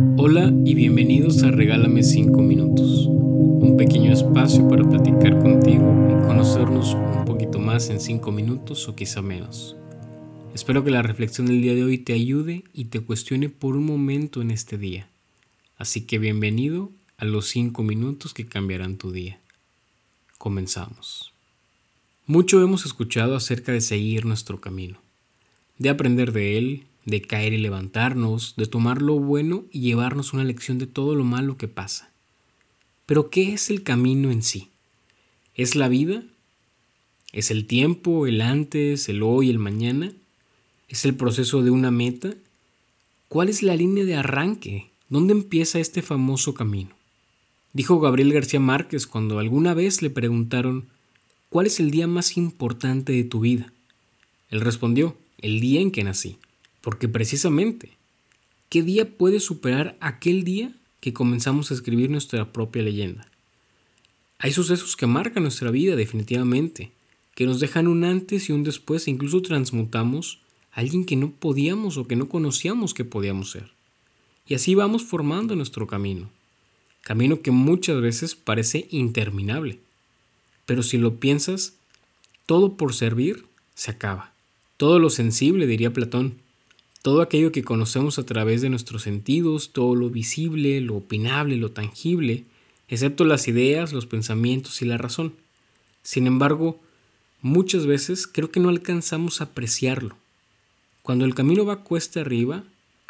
Hola y bienvenidos a Regálame 5 minutos, un pequeño espacio para platicar contigo y conocernos un poquito más en 5 minutos o quizá menos. Espero que la reflexión del día de hoy te ayude y te cuestione por un momento en este día. Así que bienvenido a los 5 minutos que cambiarán tu día. Comenzamos. Mucho hemos escuchado acerca de seguir nuestro camino, de aprender de él, de caer y levantarnos, de tomar lo bueno y llevarnos una lección de todo lo malo que pasa. Pero ¿qué es el camino en sí? ¿Es la vida? ¿Es el tiempo, el antes, el hoy, el mañana? ¿Es el proceso de una meta? ¿Cuál es la línea de arranque? ¿Dónde empieza este famoso camino? Dijo Gabriel García Márquez cuando alguna vez le preguntaron ¿Cuál es el día más importante de tu vida? Él respondió, el día en que nací. Porque precisamente, ¿qué día puede superar aquel día que comenzamos a escribir nuestra propia leyenda? Hay sucesos que marcan nuestra vida definitivamente, que nos dejan un antes y un después e incluso transmutamos a alguien que no podíamos o que no conocíamos que podíamos ser. Y así vamos formando nuestro camino, camino que muchas veces parece interminable. Pero si lo piensas, todo por servir se acaba. Todo lo sensible, diría Platón, todo aquello que conocemos a través de nuestros sentidos, todo lo visible, lo opinable, lo tangible, excepto las ideas, los pensamientos y la razón. Sin embargo, muchas veces creo que no alcanzamos a apreciarlo. Cuando el camino va cuesta arriba,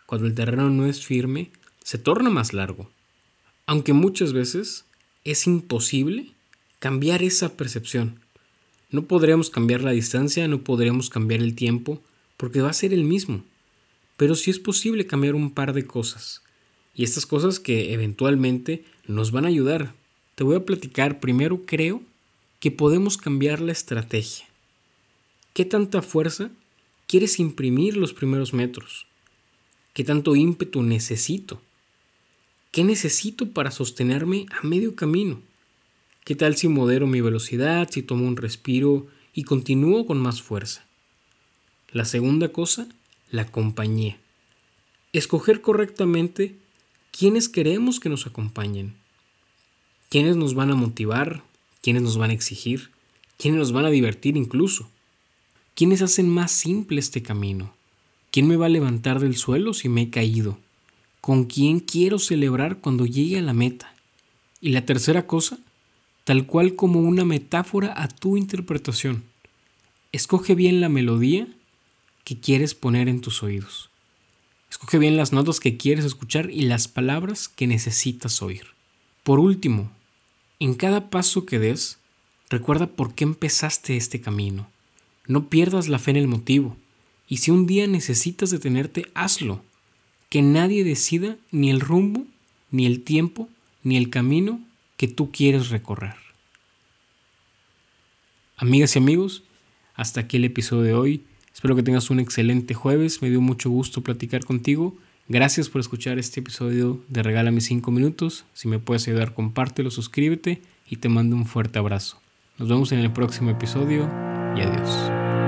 cuando el terreno no es firme, se torna más largo. Aunque muchas veces es imposible cambiar esa percepción. No podremos cambiar la distancia, no podremos cambiar el tiempo, porque va a ser el mismo pero sí es posible cambiar un par de cosas. Y estas cosas que eventualmente nos van a ayudar. Te voy a platicar. Primero creo que podemos cambiar la estrategia. ¿Qué tanta fuerza quieres imprimir los primeros metros? ¿Qué tanto ímpetu necesito? ¿Qué necesito para sostenerme a medio camino? ¿Qué tal si modero mi velocidad, si tomo un respiro y continúo con más fuerza? La segunda cosa la compañía. Escoger correctamente quiénes queremos que nos acompañen, quiénes nos van a motivar, quiénes nos van a exigir, quiénes nos van a divertir incluso, quiénes hacen más simple este camino, quién me va a levantar del suelo si me he caído, con quién quiero celebrar cuando llegue a la meta. Y la tercera cosa, tal cual como una metáfora a tu interpretación. Escoge bien la melodía que quieres poner en tus oídos. Escoge bien las notas que quieres escuchar y las palabras que necesitas oír. Por último, en cada paso que des, recuerda por qué empezaste este camino. No pierdas la fe en el motivo. Y si un día necesitas detenerte, hazlo. Que nadie decida ni el rumbo, ni el tiempo, ni el camino que tú quieres recorrer. Amigas y amigos, hasta aquí el episodio de hoy. Espero que tengas un excelente jueves. Me dio mucho gusto platicar contigo. Gracias por escuchar este episodio de Regálame 5 minutos. Si me puedes ayudar, compártelo, suscríbete y te mando un fuerte abrazo. Nos vemos en el próximo episodio y adiós.